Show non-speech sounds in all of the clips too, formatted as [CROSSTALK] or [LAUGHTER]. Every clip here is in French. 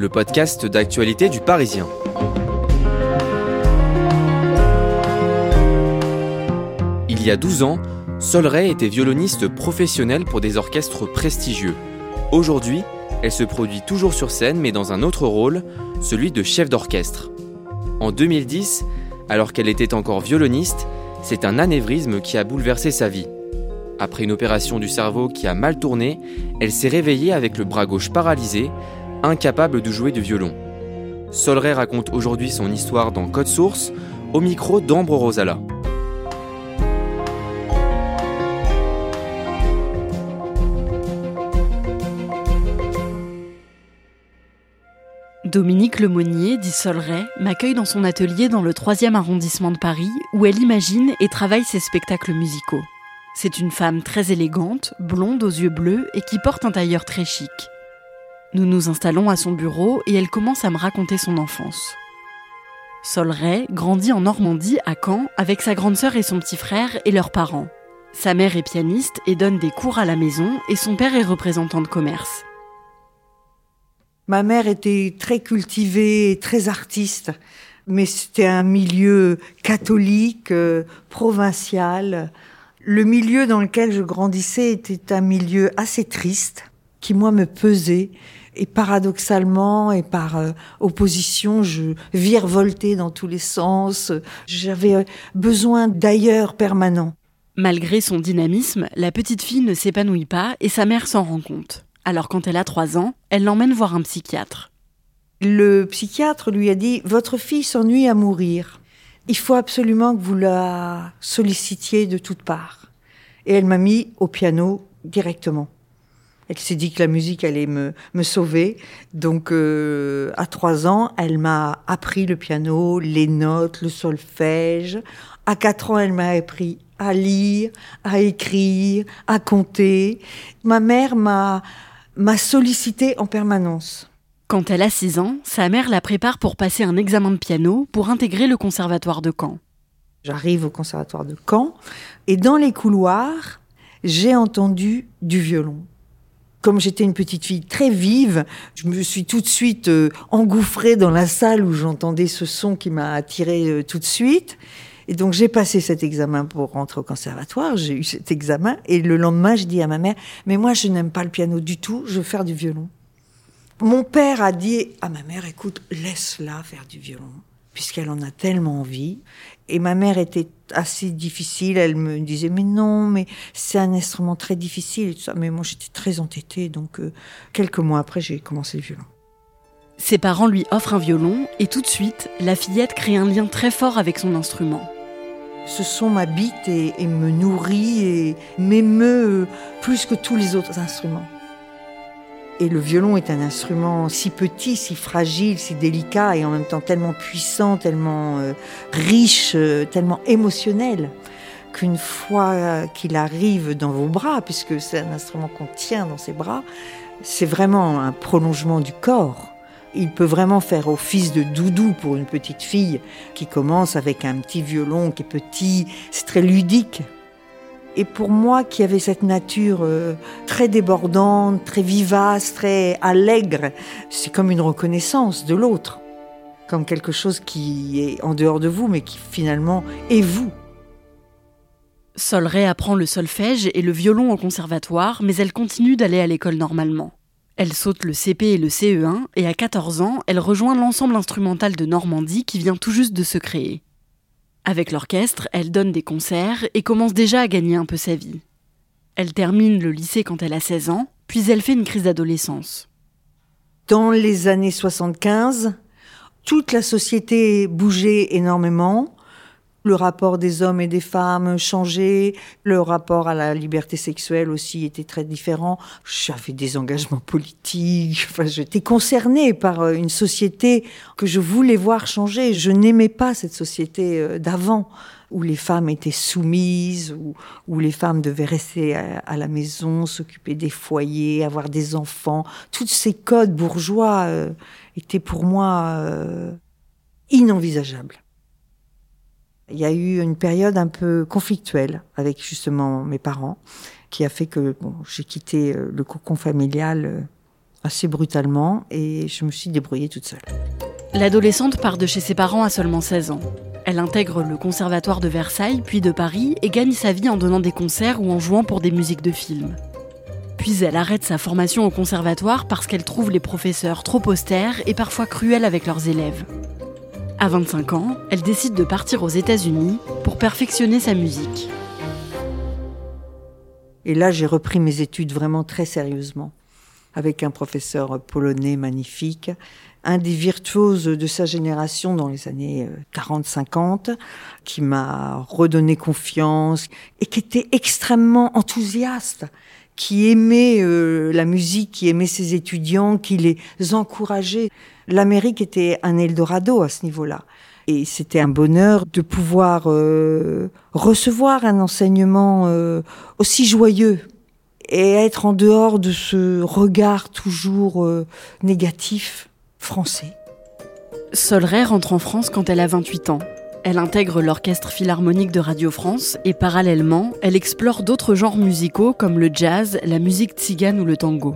le podcast d'actualité du Parisien. Il y a 12 ans, Sol Ray était violoniste professionnelle pour des orchestres prestigieux. Aujourd'hui, elle se produit toujours sur scène mais dans un autre rôle, celui de chef d'orchestre. En 2010, alors qu'elle était encore violoniste, c'est un anévrisme qui a bouleversé sa vie. Après une opération du cerveau qui a mal tourné, elle s'est réveillée avec le bras gauche paralysé, incapable de jouer du violon. Solray raconte aujourd'hui son histoire dans Code Source, au micro d'Ambre Rosala. Dominique Lemonnier, dit Solray, m'accueille dans son atelier dans le 3e arrondissement de Paris, où elle imagine et travaille ses spectacles musicaux. C'est une femme très élégante, blonde aux yeux bleus et qui porte un tailleur très chic. Nous nous installons à son bureau et elle commence à me raconter son enfance. Sol Ray grandit en Normandie, à Caen, avec sa grande sœur et son petit frère et leurs parents. Sa mère est pianiste et donne des cours à la maison et son père est représentant de commerce. Ma mère était très cultivée, très artiste, mais c'était un milieu catholique, euh, provincial. Le milieu dans lequel je grandissais était un milieu assez triste, qui moi me pesait. Et paradoxalement et par euh, opposition, je virevoltais dans tous les sens. J'avais euh, besoin d'ailleurs permanent. Malgré son dynamisme, la petite fille ne s'épanouit pas et sa mère s'en rend compte. Alors quand elle a 3 ans, elle l'emmène voir un psychiatre. Le psychiatre lui a dit Votre fille s'ennuie à mourir. Il faut absolument que vous la sollicitiez de toutes parts. Et elle m'a mis au piano directement. Elle s'est dit que la musique allait me, me sauver. Donc, euh, à trois ans, elle m'a appris le piano, les notes, le solfège. À quatre ans, elle m'a appris à lire, à écrire, à compter. Ma mère m'a m'a sollicité en permanence. Quand elle a 6 ans, sa mère la prépare pour passer un examen de piano pour intégrer le conservatoire de Caen. J'arrive au conservatoire de Caen et dans les couloirs, j'ai entendu du violon. Comme j'étais une petite fille très vive, je me suis tout de suite euh, engouffrée dans la salle où j'entendais ce son qui m'a attirée euh, tout de suite. Et donc j'ai passé cet examen pour rentrer au conservatoire, j'ai eu cet examen, et le lendemain je dis à ma mère, mais moi je n'aime pas le piano du tout, je veux faire du violon. Mon père a dit à ma mère, écoute, laisse-la faire du violon, puisqu'elle en a tellement envie. Et ma mère était assez difficile, elle me disait, mais non, mais c'est un instrument très difficile, et tout ça. mais moi j'étais très entêtée, donc euh, quelques mois après j'ai commencé le violon. Ses parents lui offrent un violon et tout de suite, la fillette crée un lien très fort avec son instrument. Ce son m'habite et, et, me nourrit et m'émeut plus que tous les autres instruments. Et le violon est un instrument si petit, si fragile, si délicat et en même temps tellement puissant, tellement euh, riche, euh, tellement émotionnel qu'une fois qu'il arrive dans vos bras, puisque c'est un instrument qu'on tient dans ses bras, c'est vraiment un prolongement du corps. Il peut vraiment faire office de doudou pour une petite fille qui commence avec un petit violon qui est petit. C'est très ludique. Et pour moi qui avait cette nature euh, très débordante, très vivace, très allègre, c'est comme une reconnaissance de l'autre. Comme quelque chose qui est en dehors de vous, mais qui finalement est vous. Sol apprend le solfège et le violon au conservatoire, mais elle continue d'aller à l'école normalement. Elle saute le CP et le CE1 et à 14 ans, elle rejoint l'ensemble instrumental de Normandie qui vient tout juste de se créer. Avec l'orchestre, elle donne des concerts et commence déjà à gagner un peu sa vie. Elle termine le lycée quand elle a 16 ans, puis elle fait une crise d'adolescence. Dans les années 75, toute la société bougeait énormément. Le rapport des hommes et des femmes changeait, le rapport à la liberté sexuelle aussi était très différent. J'avais des engagements politiques, enfin, j'étais concernée par euh, une société que je voulais voir changer. Je n'aimais pas cette société euh, d'avant où les femmes étaient soumises, où, où les femmes devaient rester à, la maison, s'occuper des foyers, avoir des enfants. Tous ces codes bourgeois euh, étaient pour moi inenvisageables. Il y a eu une période un peu conflictuelle avec justement mes parents, qui a fait que bon, j'ai quitté euh, le cocon familial euh, assez brutalement et je me suis débrouillée toute seule. L'adolescente part de chez ses parents à seulement 16 ans. Elle intègre le conservatoire de Versailles, puis de Paris, et gagne sa vie en donnant des concerts ou en jouant pour des musiques de films. Puis elle arrête sa formation au conservatoire parce qu'elle trouve les professeurs trop austères et parfois cruels avec leurs élèves. À 25 ans, elle décide de partir aux États-Unis pour perfectionner sa musique. Et là, j'ai repris mes études vraiment très sérieusement, avec un professeur polonais magnifique, un des virtuoses de sa génération dans les années 40-50, euh, qui m'a redonné confiance et qui était extrêmement enthousiaste qui aimait euh, la musique, qui aimait ses étudiants, qui les encourageait. L'Amérique était un Eldorado à ce niveau-là. Et c'était un bonheur de pouvoir euh, recevoir un enseignement euh, aussi joyeux et être en dehors de ce regard toujours négatif français. Solray rentre en France quand elle a 28 ans. Elle intègre l'orchestre philharmonique de Radio France et parallèlement, elle explore d'autres genres musicaux comme le jazz, la musique tzigane ou le tango.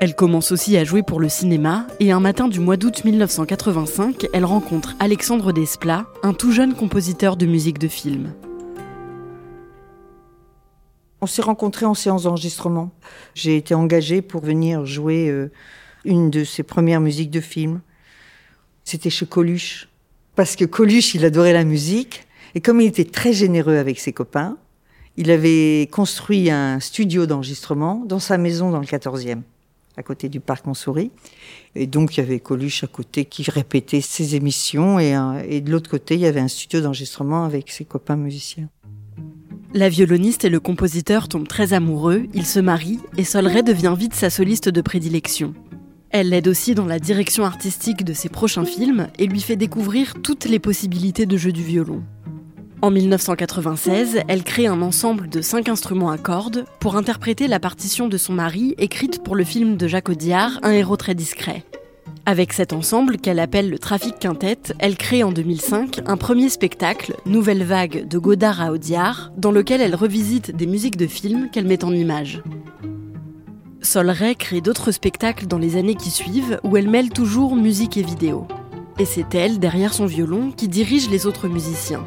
Elle commence aussi à jouer pour le cinéma et un matin du mois d'août 1985, elle rencontre Alexandre Desplat, un tout jeune compositeur de musique de film. On s'est rencontrés en séance d'enregistrement. J'ai été engagée pour venir jouer euh, une de ses premières musiques de film. C'était chez Coluche parce que Coluche, il adorait la musique. Et comme il était très généreux avec ses copains, il avait construit un studio d'enregistrement dans sa maison dans le 14e, à côté du parc Montsouris. Et donc, il y avait Coluche à côté qui répétait ses émissions. Et, et de l'autre côté, il y avait un studio d'enregistrement avec ses copains musiciens. La violoniste et le compositeur tombent très amoureux, ils se marient et Solray devient vite sa soliste de prédilection. Elle l'aide aussi dans la direction artistique de ses prochains films et lui fait découvrir toutes les possibilités de jeu du violon. En 1996, elle crée un ensemble de cinq instruments à cordes pour interpréter la partition de son mari écrite pour le film de Jacques Audiard, Un héros très discret. Avec cet ensemble qu'elle appelle le Trafic Quintet, elle crée en 2005 un premier spectacle, Nouvelle Vague de Godard à Audiard, dans lequel elle revisite des musiques de films qu'elle met en images. Sol Ray crée d'autres spectacles dans les années qui suivent où elle mêle toujours musique et vidéo. Et c'est elle, derrière son violon, qui dirige les autres musiciens.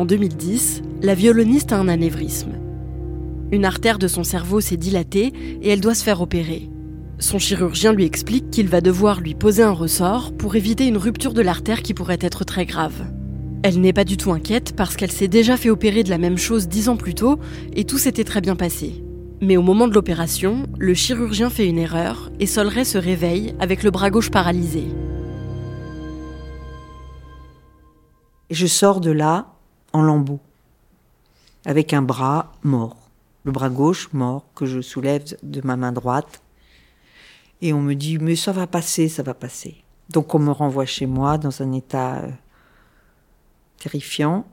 En 2010, la violoniste a un anévrisme. Une artère de son cerveau s'est dilatée et elle doit se faire opérer. Son chirurgien lui explique qu'il va devoir lui poser un ressort pour éviter une rupture de l'artère qui pourrait être très grave. Elle n'est pas du tout inquiète parce qu'elle s'est déjà fait opérer de la même chose dix ans plus tôt et tout s'était très bien passé. Mais au moment de l'opération, le chirurgien fait une erreur et Solray se réveille avec le bras gauche paralysé. Je sors de là en lambeaux, avec un bras mort, le bras gauche mort que je soulève de ma main droite. Et on me dit, mais ça va passer, ça va passer. Donc on me renvoie chez moi dans un état euh, terrifiant.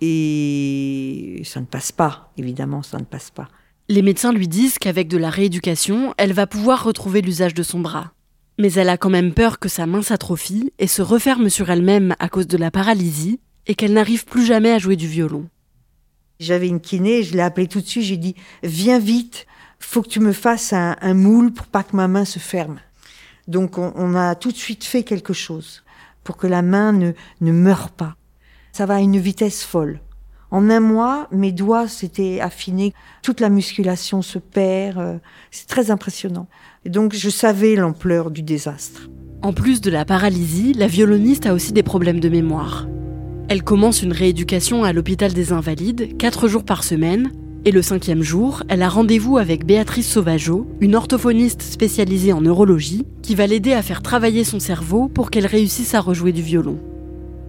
Et ça ne passe pas, évidemment, ça ne passe pas. Les médecins lui disent qu'avec de la rééducation, elle va pouvoir retrouver l'usage de son bras. Mais elle a quand même peur que sa main s'atrophie et se referme sur elle-même à cause de la paralysie et qu'elle n'arrive plus jamais à jouer du violon. J'avais une kiné, je l'ai appelée tout de suite, j'ai dit Viens vite, faut que tu me fasses un, moule pour pas que ma main se ferme. Donc on, a tout de suite fait quelque chose pour que la main ne, ne meure pas. Ça va à une vitesse folle. En un mois, mes doigts s'étaient affinés, toute la musculation se perd, euh, c'est très impressionnant. Et donc je savais l'ampleur du désastre. En plus de la paralysie, la violoniste a aussi des problèmes de mémoire. Elle commence une rééducation à l'hôpital des Invalides, quatre jours par semaine, et le cinquième jour, elle a rendez-vous avec Béatrice Sauvageau, une orthophoniste spécialisée en neurologie, qui va l'aider à faire travailler son cerveau pour qu'elle réussisse à rejouer du violon.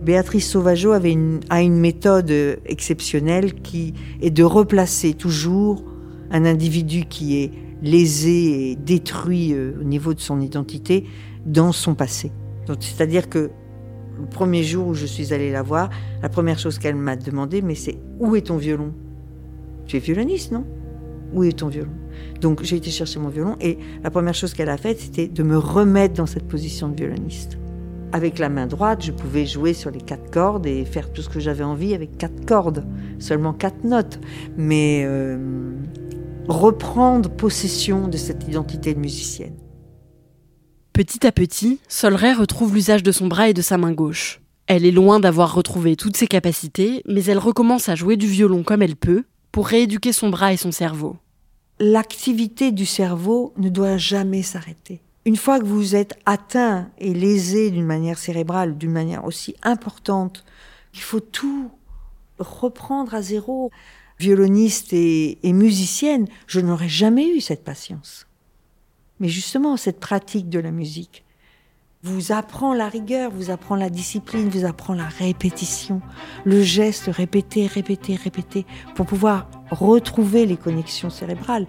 Béatrice Sauvageau avait a une méthode exceptionnelle qui est de replacer toujours un individu qui est lésé et détruit euh, au niveau de son identité dans son passé. C'est-à-dire que le premier jour où je suis allée la voir, la première chose qu'elle m'a demandé, mais c'est où est ton violon? Tu es violoniste, non? Où est ton violon? Donc j'ai été chercher mon violon et la première chose qu'elle a faite, c'était de me remettre dans cette position de violoniste. Avec la main droite, je pouvais jouer sur les quatre cordes et faire tout ce que j'avais envie avec quatre cordes, seulement quatre notes. Mais euh, reprendre possession de cette identité de musicienne. Petit à petit, Solray retrouve l'usage de son bras et de sa main gauche. Elle est loin d'avoir retrouvé toutes ses capacités, mais elle recommence à jouer du violon comme elle peut pour rééduquer son bras et son cerveau. L'activité du cerveau ne doit jamais s'arrêter. Une fois que vous êtes atteint et lésé d'une manière cérébrale, d'une manière aussi importante, il faut tout reprendre à zéro. Violoniste et, et musicienne, je n'aurais jamais eu cette patience. Mais justement, cette pratique de la musique vous apprend la rigueur, vous apprend la discipline, vous apprend la répétition, le geste répété, répété, répété, pour pouvoir retrouver les connexions cérébrales.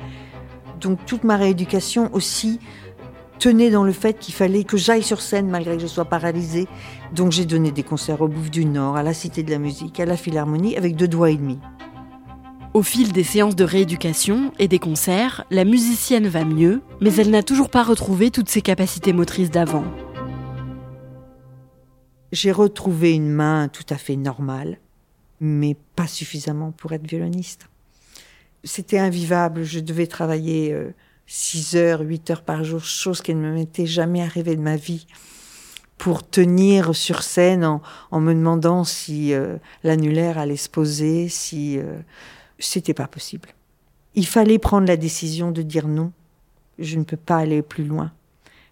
Donc toute ma rééducation aussi tenait dans le fait qu'il fallait que j'aille sur scène malgré que je sois paralysée. Donc j'ai donné des concerts au Bouffe du Nord, à la Cité de la Musique, à la Philharmonie avec deux doigts et demi. Au fil des séances de rééducation et des concerts, la musicienne va mieux, mais elle n'a toujours pas retrouvé toutes ses capacités motrices d'avant. J'ai retrouvé une main tout à fait normale, mais pas suffisamment pour être violoniste. C'était invivable, je devais travailler euh, 6 heures, 8 heures par jour, chose qui ne m'était jamais arrivée de ma vie, pour tenir sur scène en, me demandant si euh, l'annulaire allait se poser, si euh, c'était pas possible. Il fallait prendre la décision de dire non. Je ne peux pas aller plus loin.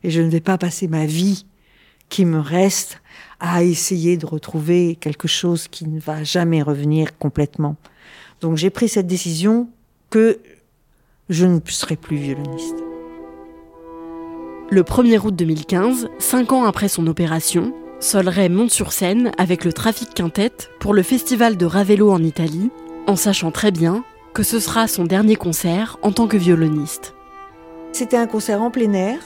Et je ne vais pas passer ma vie qui me reste à essayer de retrouver quelque chose qui ne va jamais revenir complètement. Donc j'ai pris cette décision que je ne serai plus violoniste. Le 1er août 2015, cinq ans après son opération, Sol monte sur scène avec le Trafic Quintet pour le festival de Ravello en Italie, en sachant très bien que ce sera son dernier concert en tant que violoniste. C'était un concert en plein air,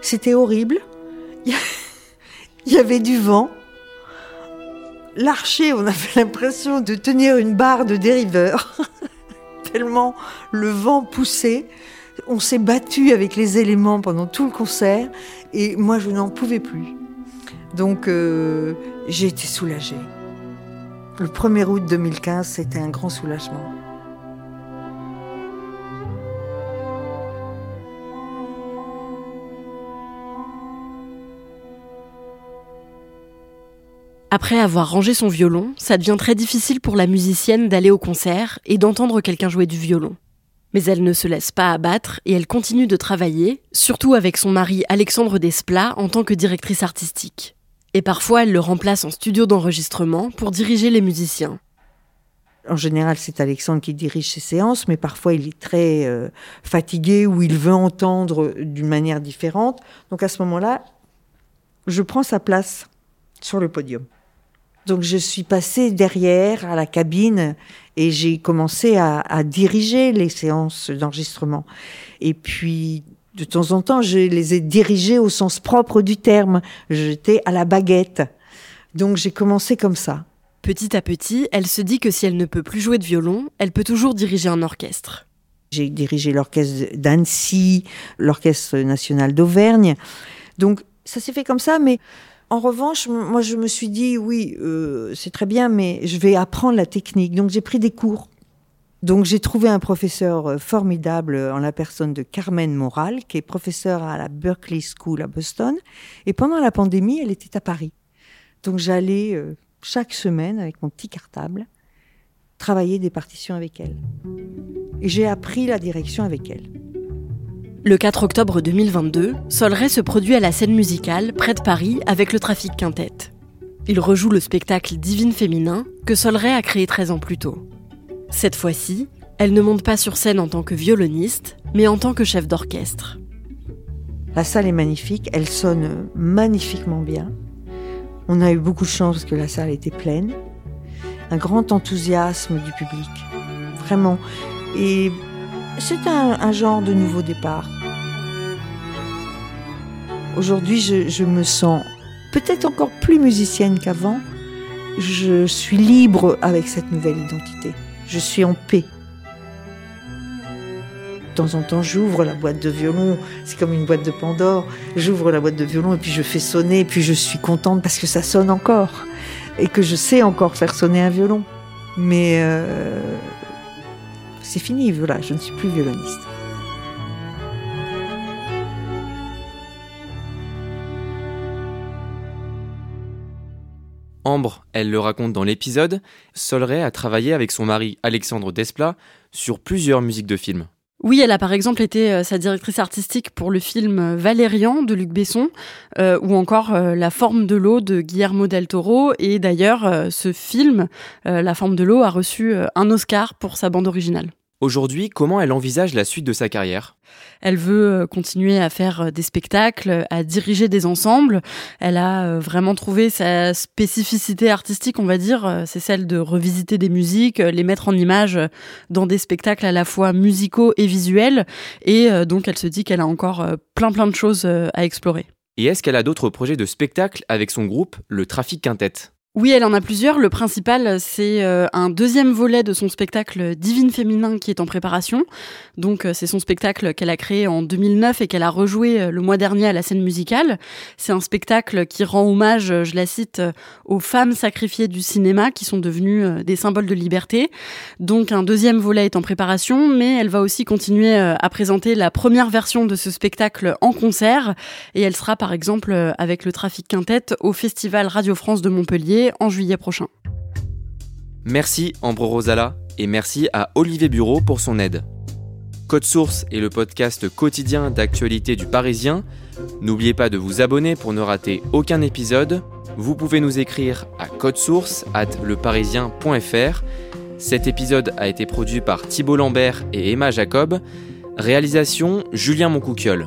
c'était horrible, [LAUGHS] il y avait du vent. L'archer, on avait [LAUGHS] l'impression de tenir une barre de dériveur. [LAUGHS] tellement le vent poussait. On s'est battu avec les éléments pendant tout le concert et moi je n'en pouvais plus. Donc euh, j'ai été soulagée. Le 1er août 2015, c'était un grand soulagement. Après avoir rangé son violon, ça devient très difficile pour la musicienne d'aller au concert et d'entendre quelqu'un jouer du violon. Mais elle ne se laisse pas abattre et elle continue de travailler, surtout avec son mari Alexandre Desplat en tant que directrice artistique. Et parfois elle le remplace en studio d'enregistrement pour diriger les musiciens. En général, c'est Alexandre qui dirige ses séances, mais parfois il est très euh, fatigué ou il veut entendre d'une manière différente. Donc à ce moment-là, je prends sa place sur le podium. Donc je suis passée derrière à la cabine et j'ai commencé à, diriger les séances d'enregistrement. Et puis de temps en temps, je les ai dirigées au sens propre du terme. J'étais à la baguette. Donc j'ai commencé comme ça. Petit à petit, elle se dit que si elle ne peut plus jouer de violon, elle peut toujours diriger un orchestre. J'ai dirigé l'orchestre d'Annecy, l'orchestre national d'Auvergne. Donc ça s'est fait comme ça, mais En revanche, moi, je me suis dit, oui, euh, c'est très bien, mais je vais apprendre la technique. Donc, j'ai pris des cours. Donc, j'ai trouvé un professeur euh, formidable en la personne de Carmen Moral, qui est professeure à la Berkeley School à Boston. Et pendant la pandémie, elle était à Paris. Donc, j'allais euh, chaque semaine avec mon petit cartable travailler des partitions avec elle. Et j'ai appris la direction avec elle. Le 4 octobre 2022, Solray se produit à la scène musicale près de Paris avec le Trafic Quintet. Il rejoue le spectacle Divine Féminin que Solray a créé 13 ans plus tôt. Cette fois-ci, elle ne monte pas sur scène en tant que violoniste, mais en tant que chef d'orchestre. La salle est magnifique, elle sonne magnifiquement bien. On a eu beaucoup de chance parce que la salle était pleine. Un grand enthousiasme du public, vraiment. Et c'est un, genre de nouveau départ. Aujourd'hui, je, me sens peut-être encore plus musicienne qu'avant. Je suis libre avec cette nouvelle identité. Je suis en paix. De temps en temps, j'ouvre la boîte de violon. C'est comme une boîte de Pandore. J'ouvre la boîte de violon et puis je fais sonner. Et puis je suis contente parce que ça sonne encore. Et que je sais encore faire sonner un violon. Mais euh, c'est fini, voilà, je ne suis plus violoniste. Ambre, elle le raconte dans l'épisode, Solray a travaillé avec son mari Alexandre Desplat sur plusieurs musiques de films. Oui, elle a par exemple été euh, sa directrice artistique pour le film euh, Valérian de Luc Besson, euh, ou encore La forme de l'eau de Guillermo del Toro. Et d'ailleurs, ce film, La forme de l'eau, a reçu un Oscar pour sa bande originale. Aujourd'hui, comment elle envisage la suite de sa carrière? Elle veut euh, continuer à faire euh, des spectacles, à diriger des ensembles. Elle a euh, vraiment trouvé sa spécificité artistique, on va dire, c'est celle de revisiter des musiques, les mettre en image dans des spectacles à la fois musicaux et visuels. Et donc elle se dit qu'elle a encore plein plein de choses à explorer. Et est-ce qu'elle a d'autres projets de spectacle avec son groupe, le Trafic Quintet? Oui, elle en a plusieurs. Le principal, c'est euh, un deuxième volet de son spectacle Divine Féminin qui est en préparation. Donc, euh, c'est son spectacle qu'elle a créé en 2009 et qu'elle a rejoué euh, le mois dernier à la scène musicale. C'est un spectacle qui rend hommage, je la cite, aux femmes sacrifiées du cinéma qui sont devenues des symboles de liberté. Donc, un deuxième volet est en préparation, mais elle va aussi continuer à présenter la première version de ce spectacle en concert. Et elle sera, par exemple, avec le Trafic Quintet au Festival Radio France de Montpellier en juillet prochain. Merci Ambre Rosala et merci à Olivier Bureau pour son aide. Code Source est le podcast quotidien d'actualité du Parisien. N'oubliez pas de vous abonner pour ne rater aucun épisode. Vous pouvez nous écrire à codesource at leparisien.fr. Cet épisode a été produit par Thibault Lambert et Emma Jacob. Réalisation Julien Moncouquiole.